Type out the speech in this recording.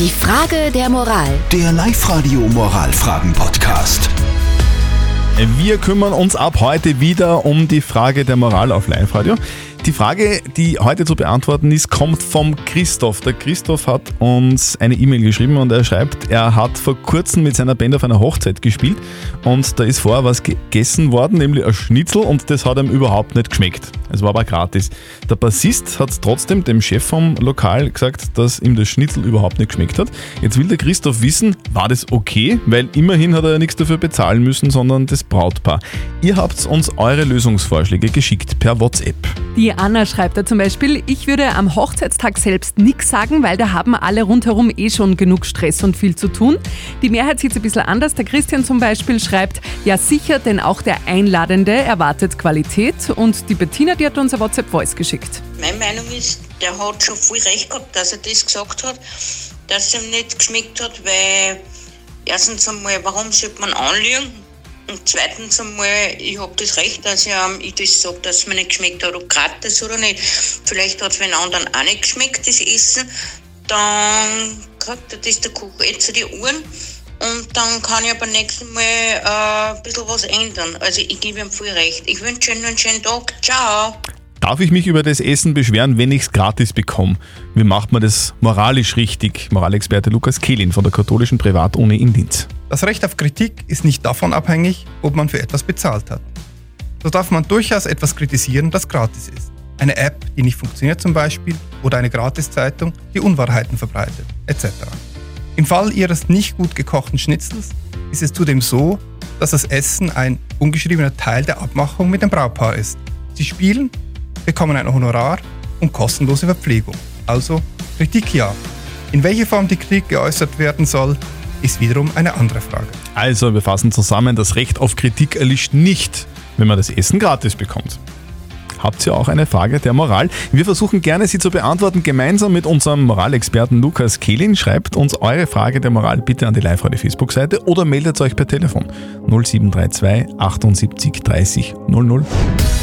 Die Frage der Moral. Der Live-Radio Moralfragen-Podcast. Wir kümmern uns ab heute wieder um die Frage der Moral auf Live-Radio. Die Frage, die heute zu beantworten ist, kommt vom Christoph. Der Christoph hat uns eine E-Mail geschrieben und er schreibt, er hat vor kurzem mit seiner Band auf einer Hochzeit gespielt und da ist vorher was gegessen worden, nämlich ein Schnitzel und das hat ihm überhaupt nicht geschmeckt. Es war aber gratis. Der Bassist hat trotzdem dem Chef vom Lokal gesagt, dass ihm das Schnitzel überhaupt nicht geschmeckt hat. Jetzt will der Christoph wissen, war das okay? Weil immerhin hat er ja nichts dafür bezahlen müssen, sondern das Brautpaar. Ihr habt uns eure Lösungsvorschläge geschickt per WhatsApp. Die Anna schreibt da zum Beispiel, ich würde am Hochzeitstag selbst nichts sagen, weil da haben alle rundherum eh schon genug Stress und viel zu tun. Die Mehrheit sieht es ein bisschen anders. Der Christian zum Beispiel schreibt, ja sicher, denn auch der Einladende erwartet Qualität. Und die Bettina, die hat uns eine WhatsApp-Voice geschickt. Meine Meinung ist, der hat schon viel recht gehabt, dass er das gesagt hat, dass es ihm nicht geschmeckt hat, weil erstens einmal, warum sollte man anlügen? Und zweitens einmal, ich habe das Recht, dass ich, ähm, ich das sage, dass es mir nicht geschmeckt hat, ob gratis oder nicht. Vielleicht hat es den anderen auch nicht geschmeckt, das Essen. Dann kriegt das der Koch jetzt die Ohren. Und dann kann ich aber nächstes Mal äh, ein bisschen was ändern. Also ich gebe ihm viel recht. Ich wünsche Ihnen einen schönen Tag. Ciao. Darf ich mich über das Essen beschweren, wenn ich es gratis bekomme? Wie macht man das moralisch richtig? Moralexperte Lukas Kehlin von der katholischen Privatuni in Linz. Das Recht auf Kritik ist nicht davon abhängig, ob man für etwas bezahlt hat. So darf man durchaus etwas kritisieren, das gratis ist. Eine App, die nicht funktioniert zum Beispiel, oder eine Gratiszeitung, die Unwahrheiten verbreitet, etc. Im Fall Ihres nicht gut gekochten Schnitzels ist es zudem so, dass das Essen ein ungeschriebener Teil der Abmachung mit dem Brautpaar ist. Sie spielen, bekommen ein Honorar und kostenlose Verpflegung. Also Kritik ja. In welcher Form die Kritik geäußert werden soll, ist wiederum eine andere Frage. Also, wir fassen zusammen, das Recht auf Kritik erlischt nicht, wenn man das Essen gratis bekommt. Habt ihr auch eine Frage der Moral? Wir versuchen gerne, sie zu beantworten, gemeinsam mit unserem Moralexperten Lukas Kehlin. Schreibt uns eure Frage der Moral bitte an die Live-Radio-Facebook-Seite oder meldet euch per Telefon 0732 78 30 00.